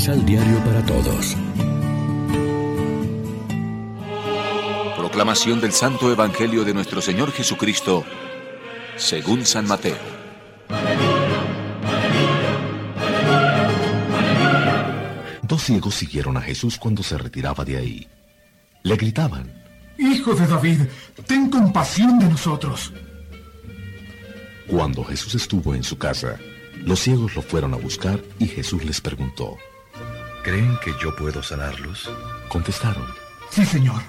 Misal Diario para Todos. Proclamación del Santo Evangelio de nuestro Señor Jesucristo, según San Mateo. Dos ciegos siguieron a Jesús cuando se retiraba de ahí. Le gritaban, Hijo de David, ten compasión de nosotros. Cuando Jesús estuvo en su casa, los ciegos lo fueron a buscar y Jesús les preguntó, ¿Creen que yo puedo sanarlos? Contestaron, Sí, Señor.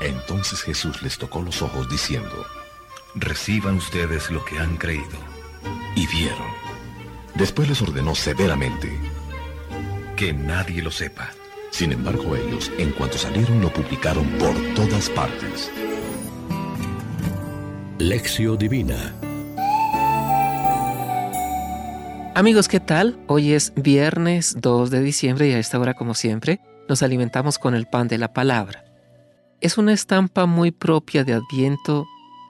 Entonces Jesús les tocó los ojos diciendo, Reciban ustedes lo que han creído. y vieron. Después les ordenó severamente. Que nadie lo sepa. Sin embargo, ellos, en cuanto salieron, lo publicaron por todas partes. Lección Divina. Amigos, ¿qué tal? Hoy es viernes 2 de diciembre y a esta hora, como siempre, nos alimentamos con el pan de la palabra. Es una estampa muy propia de Adviento,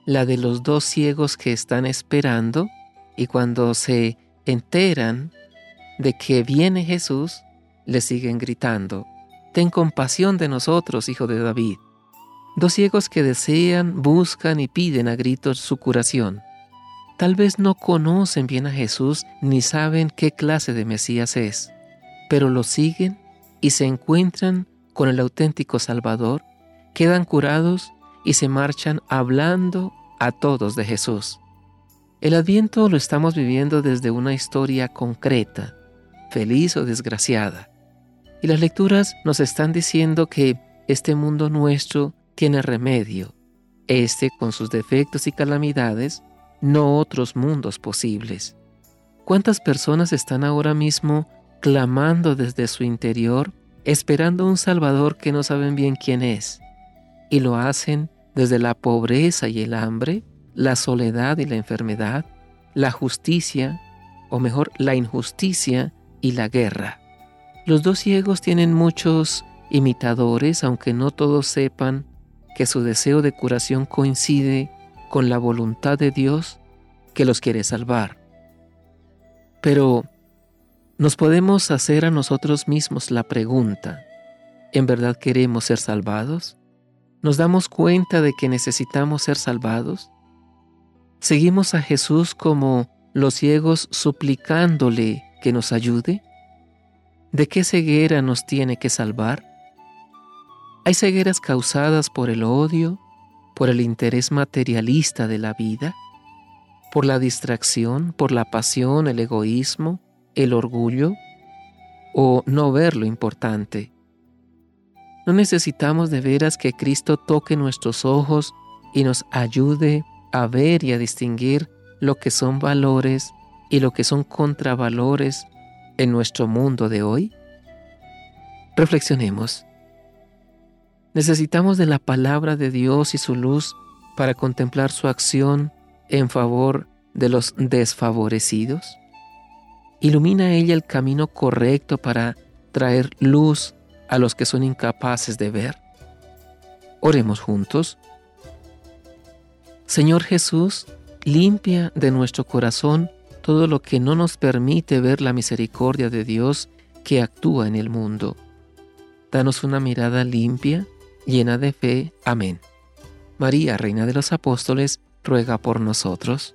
la de los dos ciegos que están esperando y cuando se enteran de que viene Jesús, le siguen gritando, Ten compasión de nosotros, hijo de David. Dos ciegos que desean, buscan y piden a gritos su curación. Tal vez no conocen bien a Jesús ni saben qué clase de Mesías es, pero lo siguen y se encuentran con el auténtico Salvador, quedan curados y se marchan hablando a todos de Jesús. El adviento lo estamos viviendo desde una historia concreta, feliz o desgraciada. Y las lecturas nos están diciendo que este mundo nuestro tiene remedio, este con sus defectos y calamidades, no otros mundos posibles. ¿Cuántas personas están ahora mismo clamando desde su interior, esperando un Salvador que no saben bien quién es? Y lo hacen desde la pobreza y el hambre, la soledad y la enfermedad, la justicia, o mejor, la injusticia y la guerra. Los dos ciegos tienen muchos imitadores, aunque no todos sepan que su deseo de curación coincide con la voluntad de Dios que los quiere salvar. Pero nos podemos hacer a nosotros mismos la pregunta, ¿en verdad queremos ser salvados? ¿Nos damos cuenta de que necesitamos ser salvados? ¿Seguimos a Jesús como los ciegos suplicándole que nos ayude? ¿De qué ceguera nos tiene que salvar? Hay cegueras causadas por el odio, por el interés materialista de la vida, por la distracción, por la pasión, el egoísmo, el orgullo, o no ver lo importante. No necesitamos de veras que Cristo toque nuestros ojos y nos ayude a ver y a distinguir lo que son valores y lo que son contravalores en nuestro mundo de hoy? Reflexionemos. Necesitamos de la palabra de Dios y su luz para contemplar su acción en favor de los desfavorecidos. Ilumina ella el camino correcto para traer luz a los que son incapaces de ver. Oremos juntos. Señor Jesús, limpia de nuestro corazón todo lo que no nos permite ver la misericordia de Dios que actúa en el mundo. Danos una mirada limpia, llena de fe. Amén. María, Reina de los Apóstoles, ruega por nosotros.